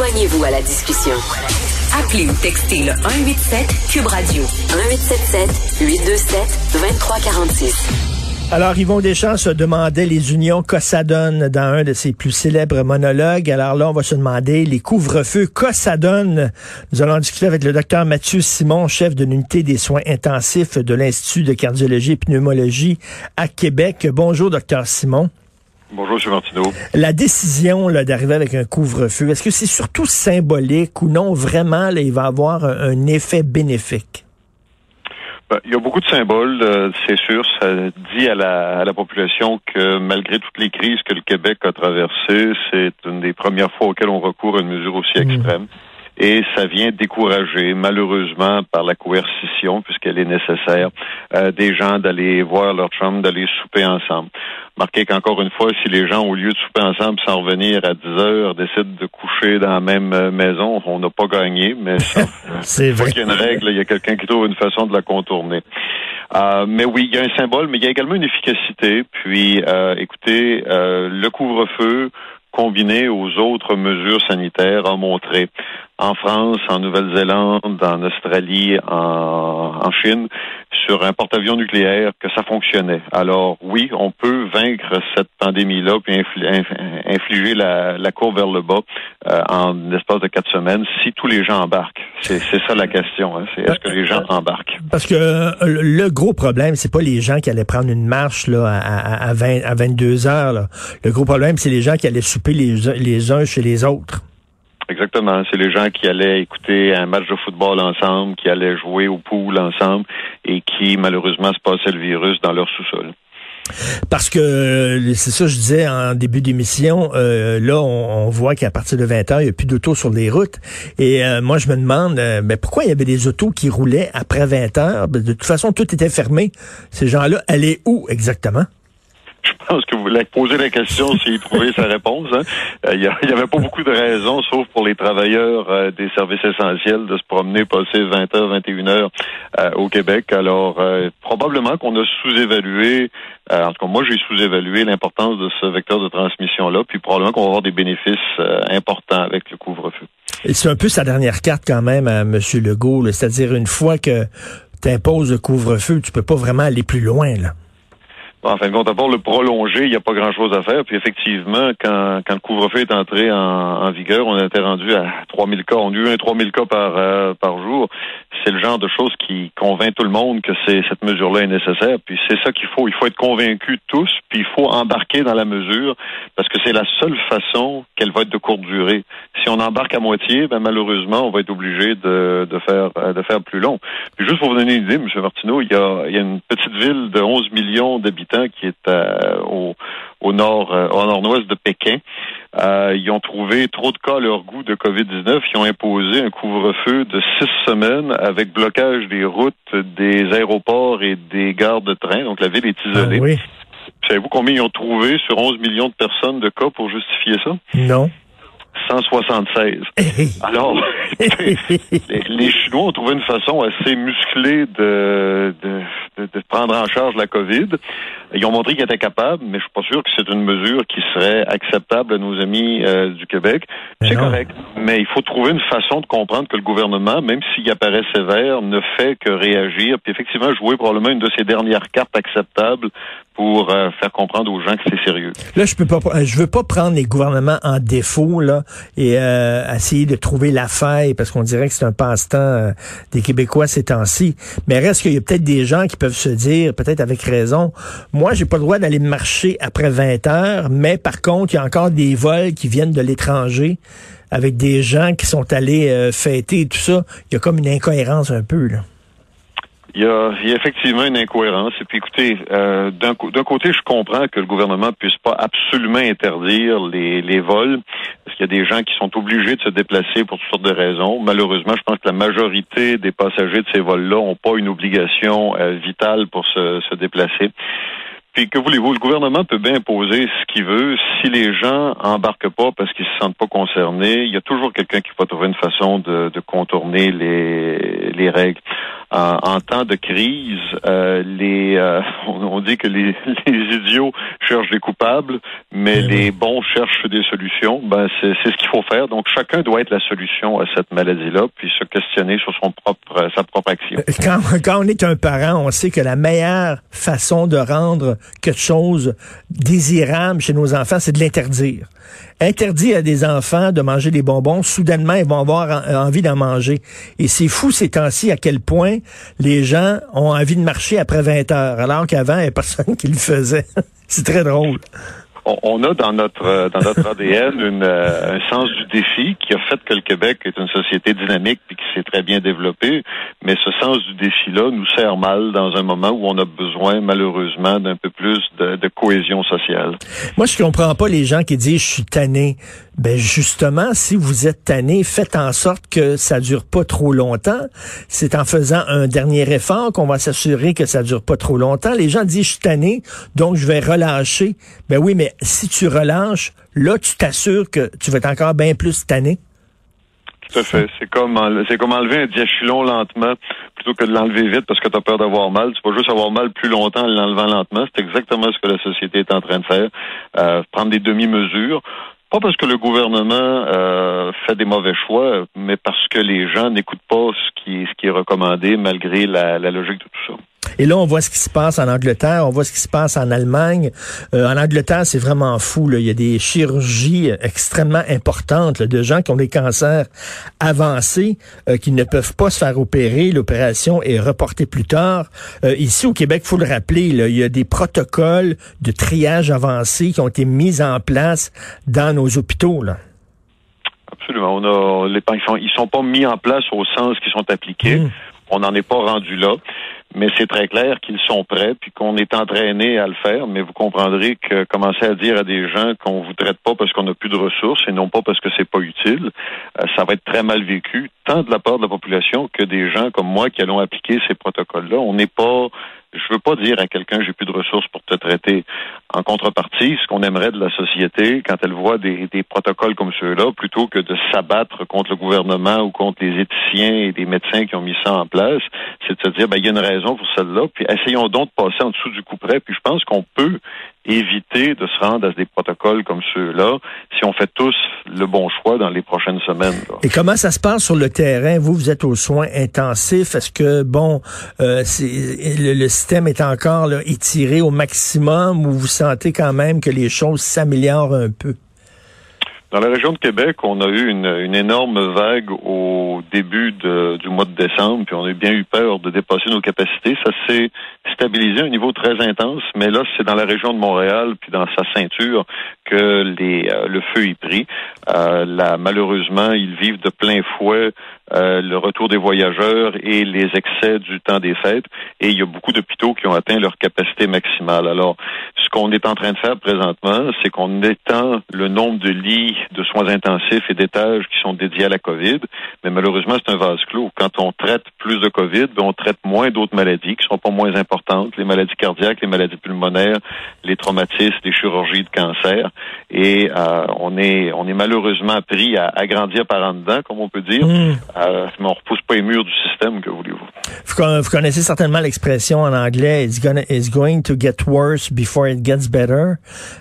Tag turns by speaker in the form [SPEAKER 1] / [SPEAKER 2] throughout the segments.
[SPEAKER 1] Joignez-vous à la discussion. Appelez ou textez le 187 Cube Radio 1877 827 2346.
[SPEAKER 2] Alors, Yvon Deschamps se demandait les unions Cossadone dans un de ses plus célèbres monologues. Alors là, on va se demander les couvre-feux Cossadone. Nous allons discuter avec le docteur Mathieu Simon, chef de l'unité des soins intensifs de l'Institut de cardiologie et pneumologie à Québec. Bonjour, docteur Simon.
[SPEAKER 3] Bonjour, M. Martineau.
[SPEAKER 2] La décision d'arriver avec un couvre-feu, est-ce que c'est surtout symbolique ou non, vraiment, là, il va avoir un, effet bénéfique?
[SPEAKER 3] Ben, il y a beaucoup de symboles, euh, c'est sûr. Ça dit à la, à la population que malgré toutes les crises que le Québec a traversées, c'est une des premières fois auxquelles on recourt à une mesure aussi
[SPEAKER 2] Mm.
[SPEAKER 3] extrême. Et ça vient décourager, malheureusement, par la coercition, puisqu'elle est nécessaire, euh, des gens d'aller voir leur chum, d'aller souper ensemble. Marquez qu'encore une fois, si les gens, au lieu de souper ensemble sans revenir à 10 heures, décident de coucher dans la même euh, maison, on n'a pas gagné, mais ça,
[SPEAKER 2] C'est
[SPEAKER 3] une fois
[SPEAKER 2] vrai.
[SPEAKER 3] qu'il y a une règle, il y a quelqu'un qui trouve une façon de la contourner. Euh, mais oui, il y a un symbole, mais il y a également une efficacité. Puis, euh, écoutez, euh, le couvre-feu combiné aux autres mesures sanitaires a montré en France, en Nouvelle-Zélande, en Australie, en, en Chine, sur un porte-avions nucléaire, que ça fonctionnait. Alors oui, on peut vaincre cette pandémie-là puis infli- inf- infliger la, la courbe vers le bas euh, en l'espace de quatre semaines si tous les gens embarquent. C'est ça la question. hein. Est-ce que les gens embarquent?
[SPEAKER 2] Parce que euh, le gros problème, c'est pas les gens qui allaient prendre une marche là, à, à, à, 20, à 22 heures. là. Le gros problème, c'est les gens qui allaient souper les, les uns chez les autres.
[SPEAKER 3] Exactement. C'est les gens qui allaient écouter un match de football ensemble, qui allaient jouer au pool ensemble et qui, malheureusement, se passaient le virus dans leur sous-sol.
[SPEAKER 2] Parce que euh, c'est ça je disais en début d'émission, euh, là on, on voit qu'à partir de 20 heures, il n'y a plus d'autos sur les routes. Et euh, moi je me demande euh, ben, pourquoi il y avait des autos qui roulaient après 20 heures? Ben, de toute façon, tout était fermé. Ces gens-là allaient où exactement?
[SPEAKER 3] Je pense que vous voulez poser la question s'il trouvait sa réponse. hein. Euh, Il n'y avait pas beaucoup de raisons, sauf pour les travailleurs euh, des services essentiels, de se promener, passer 20 h 21 heures euh, au Québec. Alors, euh, probablement qu'on a sous-évalué, euh, en tout cas moi j'ai sous-évalué l'importance de ce vecteur de transmission-là, puis probablement qu'on va avoir des bénéfices euh, importants avec le couvre-feu.
[SPEAKER 2] C'est un peu sa dernière carte quand même à M. Legault. C'est-à-dire une fois que tu imposes le couvre-feu, tu peux pas vraiment aller plus loin. là.
[SPEAKER 3] En fin de compte, d'abord, le prolonger, il n'y a pas grand-chose à faire. Puis effectivement, quand, quand le couvre-feu est entré en, en vigueur, on était rendu à 3000 cas. On a eu un 3000 cas par, euh, par jour. C'est le genre de choses qui convainc tout le monde que c'est, cette mesure-là est nécessaire. Puis c'est ça qu'il faut. Il faut être convaincu tous, puis il faut embarquer dans la mesure parce que c'est la seule façon qu'elle va être de courte durée. Si on embarque à moitié, ben malheureusement, on va être obligé de, de faire euh, de faire plus long. Puis juste pour vous donner une idée, M. Martineau, il y a, il y a une petite ville de 11 millions d'habitants qui est euh, au, au nord euh, au nord-ouest de Pékin. Euh, ils ont trouvé trop de cas à leur goût de COVID-19. Ils ont imposé un couvre-feu de six semaines avec blocage des routes, des aéroports et des gares de train. Donc la ville est isolée.
[SPEAKER 2] Ah oui.
[SPEAKER 3] Savez-vous combien ils ont trouvé sur 11 millions de personnes de cas pour justifier ça?
[SPEAKER 2] Non.
[SPEAKER 3] 176. Alors, les, Chinois ont trouvé une façon assez musclée de, de prendre en charge la COVID. Ils ont montré qu'ils étaient capables, mais je suis pas sûr que c'est une mesure qui serait acceptable à nos amis euh, du Québec. C'est correct, mais il faut trouver une façon de comprendre que le gouvernement, même s'il apparaît sévère, ne fait que réagir, puis effectivement jouer probablement une de ses dernières cartes acceptables pour euh, faire comprendre aux gens que c'est sérieux.
[SPEAKER 2] Là, je peux pas, je veux pas prendre les gouvernements en défaut là et euh, essayer de trouver la faille parce qu'on dirait que c'est un passe-temps euh, des Québécois ces temps-ci. Mais reste qu'il y a peut-être des gens qui peuvent se dire, peut-être avec raison, moi, j'ai pas le droit d'aller marcher après 20 heures, mais par contre, il y a encore des vols qui viennent de l'étranger avec des gens qui sont allés euh, fêter et tout ça. Il y a comme une incohérence un peu là.
[SPEAKER 3] Il y, a, il y a effectivement une incohérence. Et puis écoutez, euh, d'un côté, je comprends que le gouvernement puisse pas absolument interdire les, les vols, parce qu'il y a des gens qui sont obligés de se déplacer pour toutes sortes de raisons. Malheureusement, je pense que la majorité des passagers de ces vols-là n'ont pas une obligation euh, vitale pour se, se déplacer. Puis que voulez-vous, le gouvernement peut bien imposer ce qu'il veut. Si les gens embarquent pas parce qu'ils se sentent pas concernés, il y a toujours quelqu'un qui va trouver une façon de, contourner les règles. En, en, temps de crise, euh, les euh, on, dit que les, les, idiots cherchent des coupables, mais eh les bons cherchent des solutions. Ben c'est ce qu'il faut faire. Donc chacun doit être la solution à cette maladie-là, puis se questionner sur son propre sa propre action.
[SPEAKER 2] Quand, quand on est un parent, on sait que la meilleure façon de rendre quelque chose désirable chez nos enfants, c'est de l'interdire. Interdire à des enfants de manger des bonbons, soudainement, ils vont avoir envie d'en manger. Et c'est fou ces temps-ci à quel point les gens ont envie de marcher après 20 heures, alors qu'avant, il n'y avait personne qui le faisait. c'est très drôle
[SPEAKER 3] on a dans notre euh, dans notre ADN une, euh, un sens du défi qui a fait que le Québec est une société dynamique puis qui s'est très bien développée. Mais ce sens du défi-là nous sert mal dans un moment où on a besoin malheureusement d'un peu plus de, de, cohésion sociale.
[SPEAKER 2] Moi, je comprends pas les gens qui disent je suis tanné. Ben justement, si vous êtes tanné, faites en sorte que ça dure pas trop longtemps. C'est en faisant un dernier effort qu'on va s'assurer que ça dure pas trop longtemps. Les gens disent je suis tanné, donc je vais relâcher. Ben oui, mais si tu relâches, là, tu t'assures que tu vas être encore bien plus tanné.
[SPEAKER 3] Tout à fait. C'est comme, c'est comme enlever un diachylon lentement plutôt que de l'enlever vite parce que tu as peur d'avoir mal. Tu peux juste avoir mal plus longtemps en l'enlevant lentement. C'est exactement ce que la société est en train de faire. Euh, prendre des demi-mesures. Pas parce que le gouvernement euh, fait des mauvais choix, mais parce que les gens n'écoutent pas ce qui, est recommandé malgré la, la logique de tout ça.
[SPEAKER 2] Et là, on voit ce qui se passe en Angleterre, on voit ce qui se passe en Allemagne. Euh, en Angleterre, c'est vraiment fou. Là. Il y a des chirurgies extrêmement importantes de gens qui ont des cancers avancés, euh, qui ne peuvent pas se faire opérer. L'opération est reportée plus tard. Euh, ici, au Québec, faut le rappeler, là, il y a des protocoles de triage avancé qui ont été mis en place dans nos hôpitaux. Là.
[SPEAKER 3] Absolument. On a, les, ils, sont, ils sont pas mis en place au sens qu'ils sont appliqués. Mmh. On n'en est pas rendu là mais c'est très clair qu'ils sont prêts puis qu'on est entraîné à le faire. Mais vous comprendrez que commencer à dire à des gens qu'on vous traite pas parce qu'on n'a plus de ressources et non pas parce que c'est pas utile, euh, ça va être très mal vécu, tant de la part de la population que des gens comme moi qui allons appliquer ces protocoles-là. On n'est pas je veux pas dire à quelqu'un j'ai plus de ressources pour te traiter. En contrepartie, ce qu'on aimerait de la société, quand elle voit des, des protocoles comme ceux-là, plutôt que de s'abattre contre le gouvernement ou contre les éthiciens et des médecins qui ont mis ça en place, c'est de se dire, ben, il y a une raison pour celle-là, puis essayons donc de passer en dessous du coup près, puis je pense qu'on peut éviter de se rendre à des protocoles comme ceux-là si on fait tous le bon choix dans les prochaines semaines.
[SPEAKER 2] Et comment ça se passe sur le terrain? Vous, vous êtes aux soins intensifs. Est-ce que, bon, euh, le, le, système est encore là, étiré au maximum ou vous sentez quand même que les choses s'améliorent un peu?
[SPEAKER 3] Dans la région de Québec, on a eu une, une énorme vague au début de, du mois de décembre, puis on a bien eu peur de dépasser nos capacités. Ça s'est stabilisé à un niveau très intense, mais là, c'est dans la région de Montréal, puis dans sa ceinture, que les, euh, le feu est pris. Euh, là, malheureusement, ils vivent de plein fouet euh, le retour des voyageurs et les excès du temps des fêtes. Et il y a beaucoup d'hôpitaux qui ont atteint leur capacité maximale. Alors, ce qu'on est en train de faire présentement, c'est qu'on étend le nombre de lits de soins intensifs et d'étages qui sont dédiés à la COVID. Mais malheureusement, c'est un vase clos. Quand on traite plus de COVID, ben, on traite moins d'autres maladies qui sont pas moins importantes, les maladies cardiaques, les maladies pulmonaires, les traumatismes, les chirurgies de cancer. Et euh, on est on est malheureusement pris à, agrandir par en dedans, comme on peut dire. Mmh. Euh, mais on repousse pas les murs du système, que voulez-vous.
[SPEAKER 2] Vous, connaissez certainement l'expression en anglais it's, going to get worse before it gets better.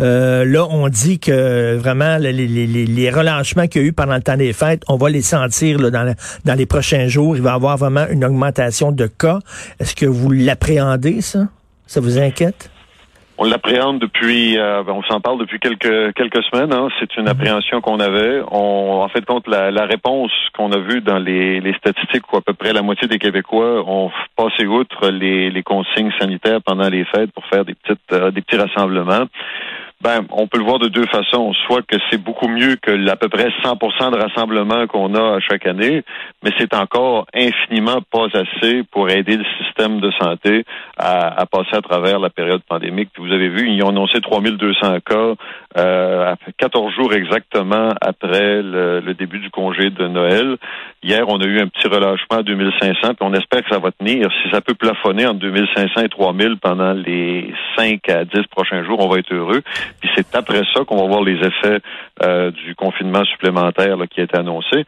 [SPEAKER 2] Euh, là, on dit que vraiment les, les, relâchements qu'il y a eu pendant le temps des fêtes, on va les sentir dans les prochains jours. Il va y avoir vraiment une augmentation de cas. Est-ce que vous l'appréhendez, ça? Ça vous inquiète?
[SPEAKER 3] On l'appréhende depuis, euh, ben, on s'en parle depuis quelques quelques semaines. Hein. C'est une mhm. appréhension qu'on avait. On, en fait, compte la, la réponse qu'on a vue dans les, les, statistiques où à peu près la moitié des Québécois ont passé outre les, les consignes sanitaires pendant les fêtes pour faire des petites euh, des petits rassemblements. Ben, on peut le voir de deux façons. Soit que c'est beaucoup mieux que l'à peu près 100% de rassemblement qu'on a à chaque année, mais c'est encore infiniment pas assez pour aider le système de santé à, passer à travers la période pandémique. Puis vous avez vu, ils ont annoncé 3200 cas euh, 14 jours exactement après le, début du congé de Noël. Hier, on a eu un petit relâchement à 2500, puis on espère que ça va tenir. Si ça peut plafonner entre 2500 et 3000 pendant les 5 à 10 prochains jours, on va être heureux. Puis c'est après ça qu'on va voir les effets euh, du confinement supplémentaire qui a été annoncé.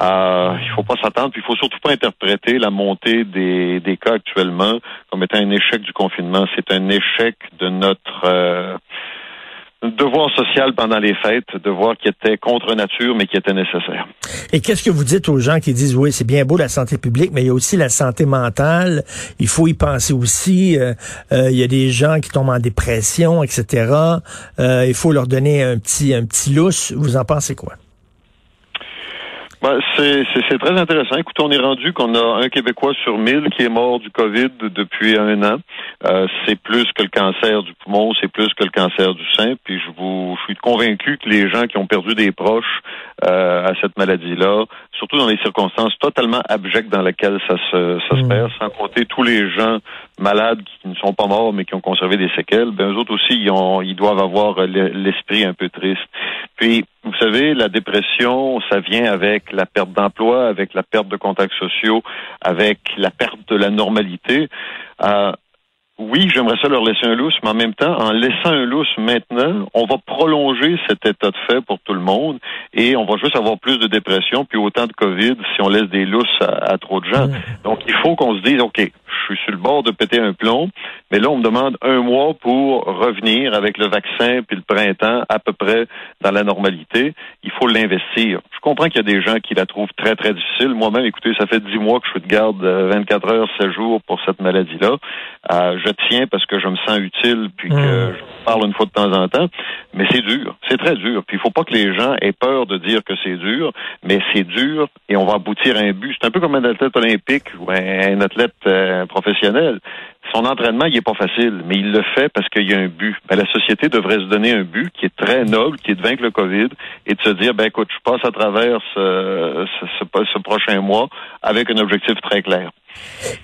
[SPEAKER 3] Euh, il faut pas s'attendre, puis il faut surtout pas interpréter la montée des, des cas actuellement comme étant un échec du confinement. C'est un échec de notre euh, devoir social pendant les fêtes, devoir qui était contre nature, mais qui était nécessaire.
[SPEAKER 2] Et qu'est-ce que vous dites aux gens qui disent, oui, c'est bien beau la santé publique, mais il y a aussi la santé mentale, il faut y penser aussi, euh, euh, il y a des gens qui tombent en dépression, etc. Euh, il faut leur donner un petit, un petit lousse. Vous en pensez quoi?
[SPEAKER 3] Ben, c'est très intéressant. Écoutez, on est rendu qu'on a un Québécois sur mille qui est mort du COVID depuis un an. Euh, c'est plus que le cancer du poumon, c'est plus que le cancer du sein. Puis je vous, je suis convaincu que les gens qui ont perdu des proches euh, à cette maladie-là, surtout dans les circonstances totalement abjectes dans lesquelles ça se, ça se mmh. perd, sans compter tous les gens malades qui ne sont pas morts mais qui ont conservé des séquelles, ben eux autres aussi, ils, ont, ils doivent avoir l'esprit un peu triste. Puis, vous savez, la dépression, ça vient avec la perte d'emploi, avec la perte de contacts sociaux, avec la perte de la normalité. Euh, oui, j'aimerais ça leur laisser un lousse, mais en même temps, en laissant un lousse maintenant, on va prolonger cet état de fait pour tout le monde et on va juste avoir plus de dépression puis autant de COVID si on laisse des lousses à, trop de gens. Donc, il faut qu'on se dise, OK, je suis sur le bord de péter un plomb, mais là, on me demande un mois pour revenir avec le vaccin puis le printemps à peu près dans la normalité. Il faut l'investir. Je comprends qu'il y a des gens qui la trouvent très, très difficile. Moi-même, écoutez, ça fait dix mois que je suis de garde 24 euh, heures, 7 jours pour cette maladie-là. Euh, je tiens parce que je me sens utile puis que mmh. je parle une fois de temps en temps. Mais c'est dur. C'est très dur. Puis il faut pas que les gens aient peur de dire que c'est dur, mais c'est dur et on va aboutir à un but. C'est un peu comme un athlète olympique ou un, athlète euh, professionnel. Son entraînement, il est pas facile, mais il le fait parce qu'il y a un but. Ben, la société devrait se donner un but qui est très noble, qui est de vaincre le COVID et de se dire, ben écoute, je passe à travers ce, prochain mois avec un objectif très clair.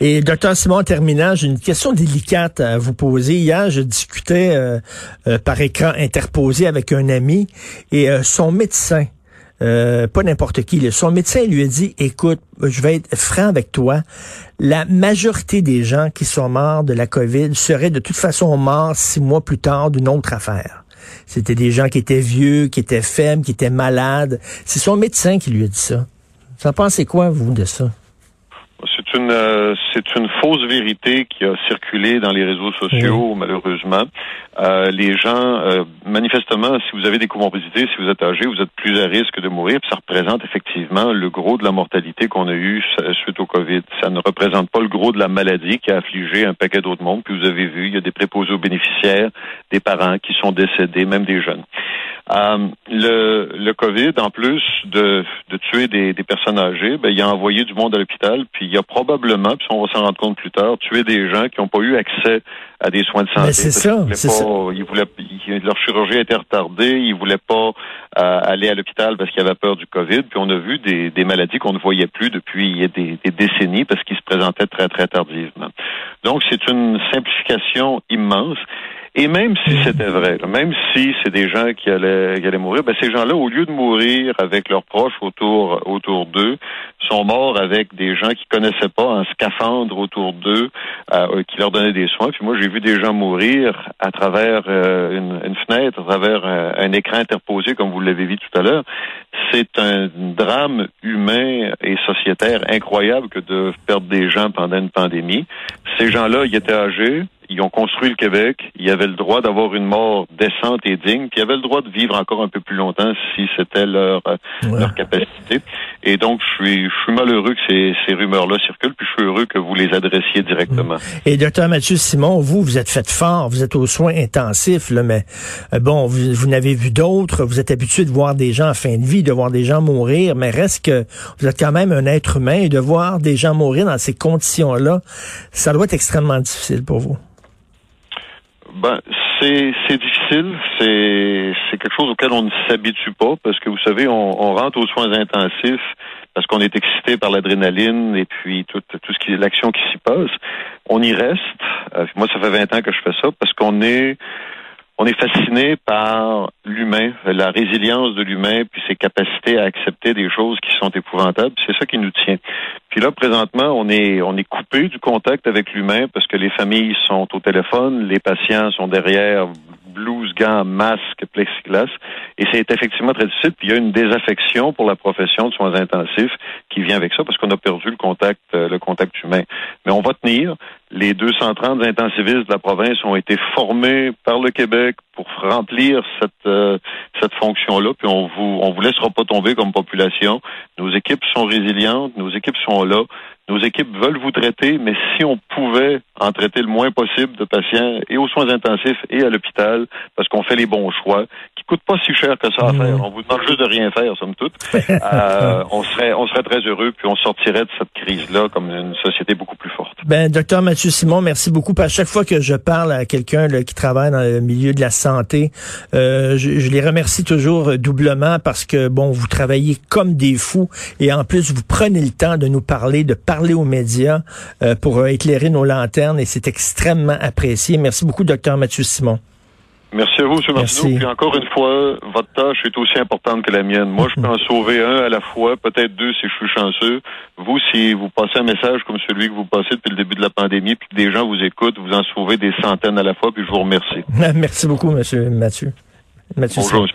[SPEAKER 2] Et docteur Simon, en terminant, j'ai une question délicate à vous poser. Hier, je discutais euh, euh, par écran interposé avec un ami et euh, son médecin euh, pas n'importe qui. Son médecin lui a dit, écoute, je vais être franc avec toi, la majorité des gens qui sont morts de la COVID seraient de toute façon morts six mois plus tard d'une autre affaire. C'était des gens qui étaient vieux, qui étaient faibles, qui étaient malades. C'est son médecin qui lui a dit ça. Vous en pensez quoi, vous, de ça?
[SPEAKER 3] C'est une euh, c'est une fausse vérité qui a circulé dans les réseaux sociaux malheureusement. Euh, les gens euh, manifestement si vous avez des comorbidités, si vous êtes âgé, vous êtes plus à risque de mourir, puis ça représente effectivement le gros de la mortalité qu'on a eu suite au Covid. Ça ne représente pas le gros de la maladie qui a affligé un paquet d'autres mondes. Puis vous avez vu, il y a des préposés aux bénéficiaires, des parents qui sont décédés, même des jeunes. Euh, le, le COVID, en plus de, de tuer des, des personnes âgées, ben, il a envoyé du monde à l'hôpital, puis il a probablement, puis on va s'en rendre compte plus tard, tué des gens qui n'ont pas eu accès à des soins de santé.
[SPEAKER 2] c'est ça, c'est ça.
[SPEAKER 3] Ils voulaient, leur chirurgie était retardée, ils voulaient pas euh, aller à l'hôpital parce qu'ils avaient peur du COVID, puis on a vu des, des maladies qu'on ne voyait plus depuis des, des décennies parce qu'ils se présentaient très, très tardivement. Donc, c'est une simplification immense. Et même si mm. c'était vrai, même si c'est des gens qui allaient, qui allaient mourir, ben ces gens-là, au lieu de mourir avec leurs proches autour, autour d'eux, sont morts avec des gens qui connaissaient pas un scaphandre autour d'eux, euh, qui leur donnaient des soins. Puis moi, j'ai vu des gens mourir à travers euh, une, une, fenêtre, à travers un, un écran interposé, comme vous l'avez vu tout à l'heure. C'est un drame humain et sociétaire incroyable que de perdre des gens pendant une pandémie. Ces gens-là, ils étaient âgés, ils ont construit le Québec, ils avaient le droit d'avoir une mort décente et digne, puis ils avaient le droit de vivre encore un peu plus longtemps si c'était leur euh, leur capacité. Et donc, je suis, je suis malheureux que ces, ces rumeurs-là circulent, puis je suis heureux que vous les adressiez directement.
[SPEAKER 2] Et docteur Mathieu Simon, vous, vous êtes fait fort, vous êtes aux soins intensifs, là, mais euh, bon, vous, vous n'avez vu d'autres, vous êtes habitué de voir des gens en fin de vie, de voir des gens mourir, mais reste que vous êtes quand même un être humain et de voir des gens mourir dans ces conditions-là, ça doit être extrêmement difficile pour vous.
[SPEAKER 3] Ben, c'est difficile facile. C'est c'est quelque chose auquel on ne s'habitue pas parce que vous savez, on, on rentre aux soins intensifs parce qu'on est excité par l'adrénaline et puis tout, tout ce qui est l'action qui s'y passe. On y reste. Euh, moi, ça fait 20 ans que je fais ça parce qu'on est on est fasciné par l'humain, la résilience de l'humain, puis ses capacités à accepter des choses qui sont épouvantables. C'est ça qui nous tient. Puis là, présentement, on est on est coupé du contact avec l'humain parce que les familles sont au téléphone, les patients sont derrière blouse, gants, masque, plexiglas. Et c'est effectivement très difficile. Puis il y a une désaffection pour la profession de soins intensifs qui vient avec ça parce qu'on a perdu le contact, euh, le contact humain. Mais on va tenir. Les 230 intensivistes de la province ont été formés par le Québec pour remplir cette euh, cette fonction-là. Puis on vous on vous laissera pas tomber comme population. Nos équipes sont résilientes, nos équipes sont là. Nos équipes veulent vous traiter, mais si on pouvait en traiter le moins possible de patients et aux soins intensifs et à l'hôpital, parce qu'on fait les bons choix, qui coûtent pas si cher que ça à faire. On vous demande juste de rien faire, somme toute. euh, on serait, on serait très heureux, puis on sortirait de cette crise-là comme une société beaucoup plus forte.
[SPEAKER 2] Ben, docteur Mathieu Simon, merci beaucoup. À chaque fois que je parle à quelqu'un qui travaille dans le milieu de la santé, euh, je, je les remercie toujours doublement parce que bon, vous travaillez comme des fous et en plus vous prenez le temps de nous parler, de parler parler aux médias euh, pour éclairer nos lanternes et c'est extrêmement apprécié. Merci beaucoup, docteur Mathieu Simon.
[SPEAKER 3] Merci à vous, M. Martineau. Puis encore une fois, votre tâche est aussi importante que la mienne. Moi, je peux en sauver un à la fois, peut-être deux si je suis chanceux. Vous, si vous passez un message comme celui que vous passez depuis le début de la pandémie, puis que des gens vous écoutent, vous en sauvez des centaines à la fois, puis je vous remercie.
[SPEAKER 2] Merci beaucoup, M. Mathieu.
[SPEAKER 3] Mathieu Bonjour,